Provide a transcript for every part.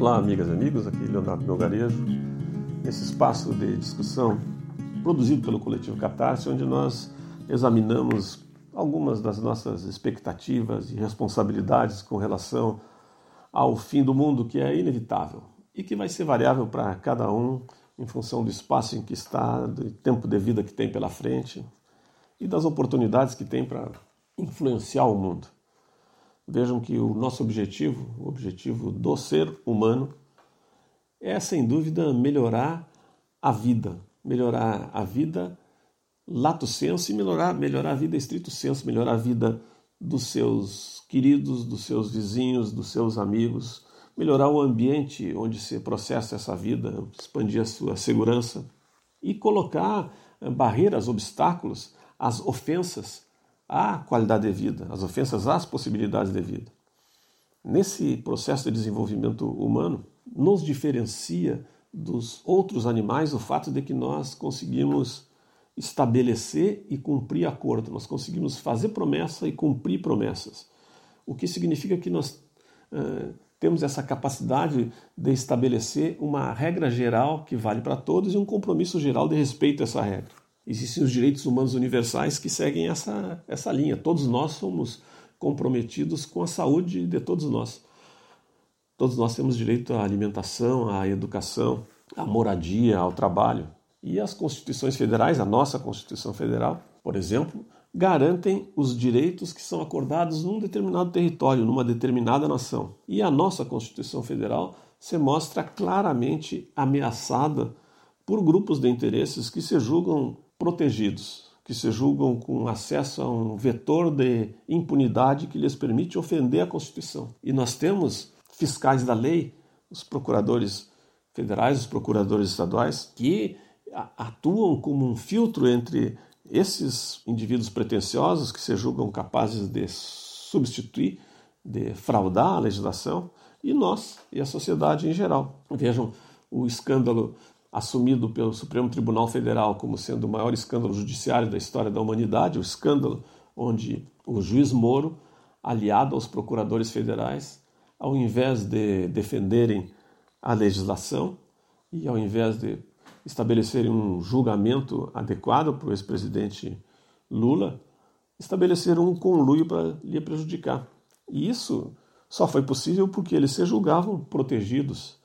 Olá, amigas e amigos, aqui Leonardo Melgarejo, nesse espaço de discussão produzido pelo coletivo Catarse, onde nós examinamos algumas das nossas expectativas e responsabilidades com relação ao fim do mundo, que é inevitável e que vai ser variável para cada um em função do espaço em que está, do tempo de vida que tem pela frente e das oportunidades que tem para influenciar o mundo. Vejam que o nosso objetivo, o objetivo do ser humano, é sem dúvida melhorar a vida, melhorar a vida lato senso e melhorar, melhorar a vida estrito senso, melhorar a vida dos seus queridos, dos seus vizinhos, dos seus amigos, melhorar o ambiente onde se processa essa vida, expandir a sua segurança e colocar eh, barreiras, obstáculos às ofensas à qualidade de vida, às ofensas às possibilidades de vida. Nesse processo de desenvolvimento humano, nos diferencia dos outros animais o fato de que nós conseguimos estabelecer e cumprir acordo, nós conseguimos fazer promessa e cumprir promessas, o que significa que nós uh, temos essa capacidade de estabelecer uma regra geral que vale para todos e um compromisso geral de respeito a essa regra. Existem os direitos humanos universais que seguem essa, essa linha. Todos nós somos comprometidos com a saúde de todos nós. Todos nós temos direito à alimentação, à educação, à moradia, ao trabalho. E as constituições federais, a nossa Constituição Federal, por exemplo, garantem os direitos que são acordados num determinado território, numa determinada nação. E a nossa Constituição Federal se mostra claramente ameaçada por grupos de interesses que se julgam protegidos, que se julgam com acesso a um vetor de impunidade que lhes permite ofender a Constituição. E nós temos fiscais da lei, os procuradores federais, os procuradores estaduais, que atuam como um filtro entre esses indivíduos pretensiosos que se julgam capazes de substituir, de fraudar a legislação, e nós e a sociedade em geral. Vejam o escândalo assumido pelo Supremo Tribunal Federal como sendo o maior escândalo judiciário da história da humanidade, o escândalo onde o juiz Moro, aliado aos procuradores federais, ao invés de defenderem a legislação e ao invés de estabelecerem um julgamento adequado para o ex-presidente Lula, estabeleceram um conluio para lhe prejudicar. E isso só foi possível porque eles se julgavam protegidos,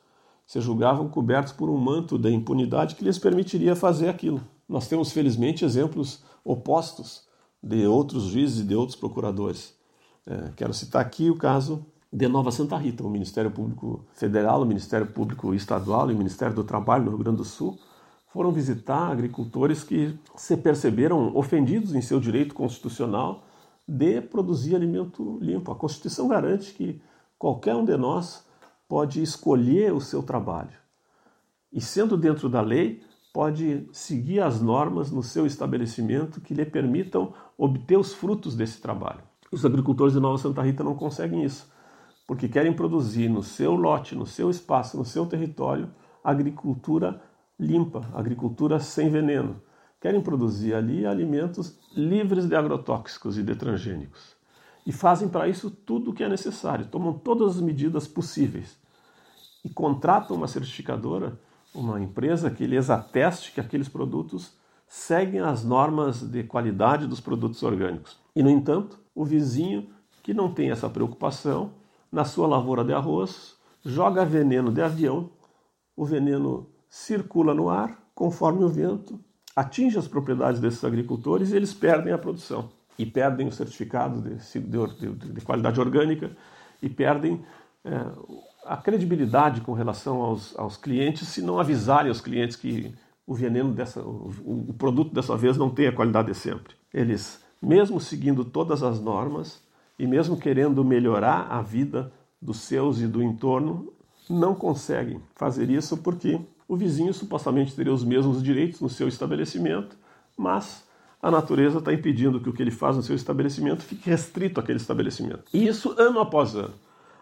se julgavam cobertos por um manto da impunidade que lhes permitiria fazer aquilo. Nós temos, felizmente, exemplos opostos de outros juízes e de outros procuradores. É, quero citar aqui o caso de Nova Santa Rita, o Ministério Público Federal, o Ministério Público Estadual e o Ministério do Trabalho no Rio Grande do Sul foram visitar agricultores que se perceberam ofendidos em seu direito constitucional de produzir alimento limpo. A Constituição garante que qualquer um de nós pode escolher o seu trabalho e, sendo dentro da lei, pode seguir as normas no seu estabelecimento que lhe permitam obter os frutos desse trabalho. Os agricultores de Nova Santa Rita não conseguem isso, porque querem produzir no seu lote, no seu espaço, no seu território, agricultura limpa, agricultura sem veneno. Querem produzir ali alimentos livres de agrotóxicos e de transgênicos. E fazem para isso tudo o que é necessário, tomam todas as medidas possíveis. E contratam uma certificadora, uma empresa que lhes ateste que aqueles produtos seguem as normas de qualidade dos produtos orgânicos. E, no entanto, o vizinho que não tem essa preocupação, na sua lavoura de arroz, joga veneno de avião, o veneno circula no ar conforme o vento atinge as propriedades desses agricultores e eles perdem a produção e perdem o certificado de, de, de qualidade orgânica e perdem é, a credibilidade com relação aos, aos, clientes se não avisarem aos clientes que o veneno dessa, o, o produto dessa vez não tem a qualidade de sempre. Eles, mesmo seguindo todas as normas e mesmo querendo melhorar a vida dos seus e do entorno, não conseguem fazer isso porque o vizinho supostamente teria os mesmos direitos no seu estabelecimento, mas a natureza está impedindo que o que ele faz no seu estabelecimento fique restrito àquele estabelecimento. E isso ano após ano.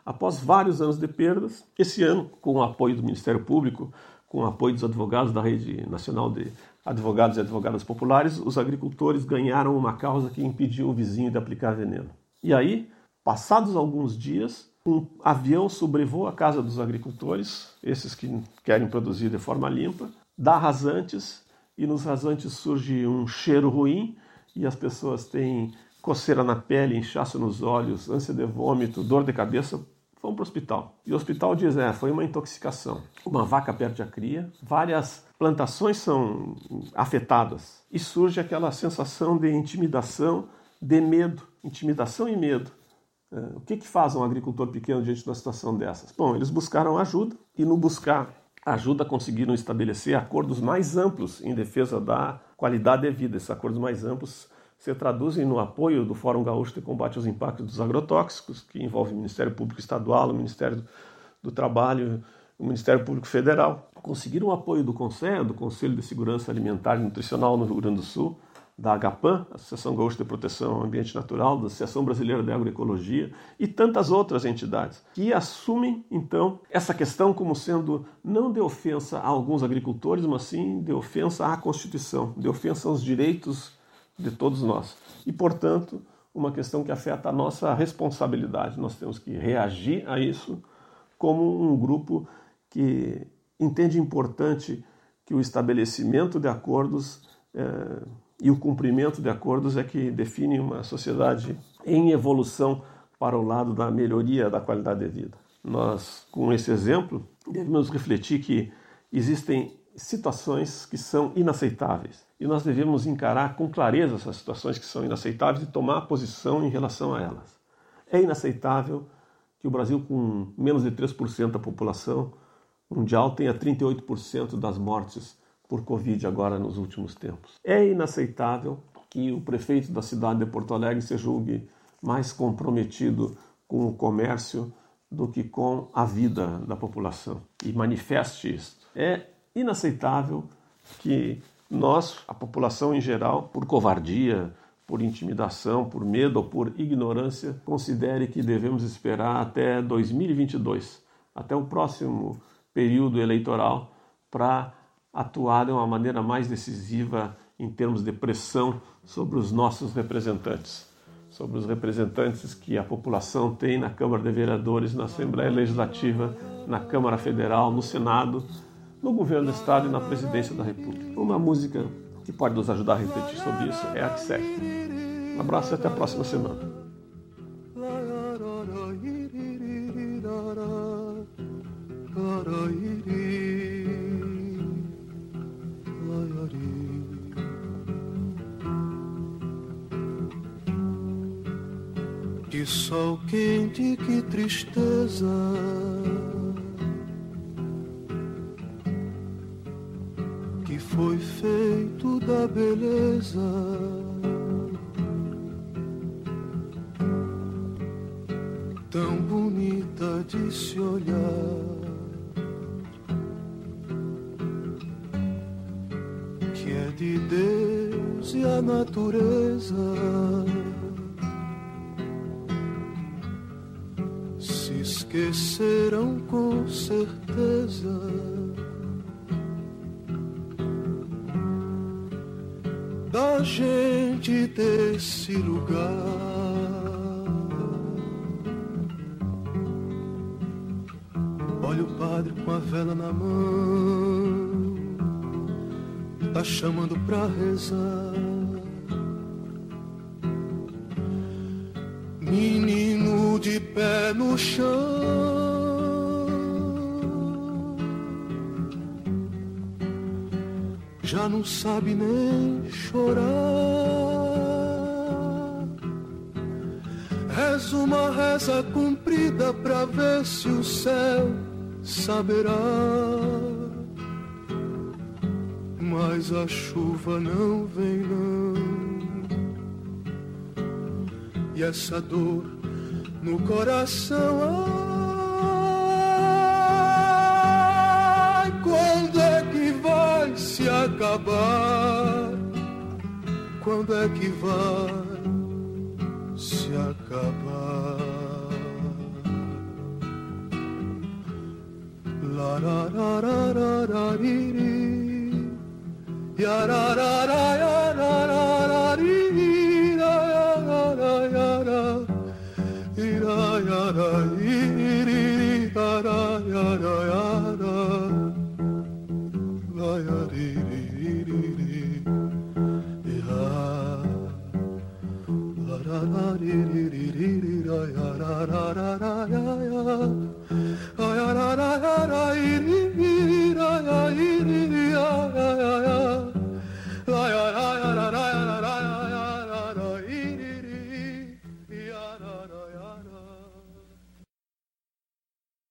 Após vários anos de perdas, esse ano, com o apoio do Ministério Público, com o apoio dos advogados da Rede Nacional de Advogados e Advogadas Populares, os agricultores ganharam uma causa que impediu o vizinho de aplicar veneno. E aí, passados alguns dias, um avião sobrevoa a casa dos agricultores, esses que querem produzir de forma limpa, dá rasantes e nos rasantes surge um cheiro ruim e as pessoas têm coceira na pele, inchaço nos olhos, ânsia de vômito, dor de cabeça, vão para o hospital. E o hospital diz: é, foi uma intoxicação. Uma vaca perde a cria, várias plantações são afetadas e surge aquela sensação de intimidação, de medo, intimidação e medo. É, o que, que faz um agricultor pequeno diante de uma situação dessas? Bom, eles buscaram ajuda e no buscar ajuda conseguiram estabelecer acordos mais amplos em defesa da qualidade de vida. Esses acordos mais amplos se traduzem no apoio do Fórum Gaúcho de Combate aos Impactos dos Agrotóxicos, que envolve o Ministério Público Estadual, o Ministério do Trabalho, o Ministério Público Federal. Conseguiram o apoio do CONSEA, do Conselho de Segurança Alimentar e Nutricional no Rio Grande do Sul, da AGAPAN, Associação Gaúcha de Proteção ao Ambiente Natural, da Associação Brasileira de Agroecologia e tantas outras entidades que assumem então essa questão como sendo não de ofensa a alguns agricultores, mas sim de ofensa à Constituição, de ofensa aos direitos de todos nós. E, portanto, uma questão que afeta a nossa responsabilidade. Nós temos que reagir a isso como um grupo que entende importante que o estabelecimento de acordos eh, e o cumprimento de acordos é que define uma sociedade em evolução para o lado da melhoria da qualidade de vida. Nós, com esse exemplo, devemos refletir que existem situações que são inaceitáveis e nós devemos encarar com clareza essas situações que são inaceitáveis e tomar posição em relação a elas. É inaceitável que o Brasil, com menos de 3% da população mundial, tenha 38% das mortes por Covid agora nos últimos tempos. É inaceitável que o prefeito da cidade de Porto Alegre se julgue mais comprometido com o comércio do que com a vida da população e manifeste isso. É inaceitável que nós, a população em geral, por covardia, por intimidação, por medo ou por ignorância, considere que devemos esperar até 2022, até o próximo período eleitoral, para atuar de uma maneira mais decisiva em termos de pressão sobre os nossos representantes, sobre os representantes que a população tem na Câmara de Vereadores, na Assembleia Legislativa, na Câmara Federal, no Senado, no governo do Estado e na presidência da República. Uma música que pode nos ajudar a refletir sobre isso é a que segue. Um abraço e até a próxima semana. Que sol quente, que tristeza. Foi feito da beleza. Tão bonita de se olhar. Que é de Deus e a natureza. esquecerão com certeza. Da gente desse lugar. Olha o padre com a vela na mão, tá chamando pra rezar. Menino de pé no chão. Já não sabe nem chorar. Reza uma reza cumprida pra ver se o céu saberá. Mas a chuva não vem não. E essa dor no coração. se acabar? Quando é que vai se acabar? Lararararariri, yarararararariri, yararararariri, ra ra ra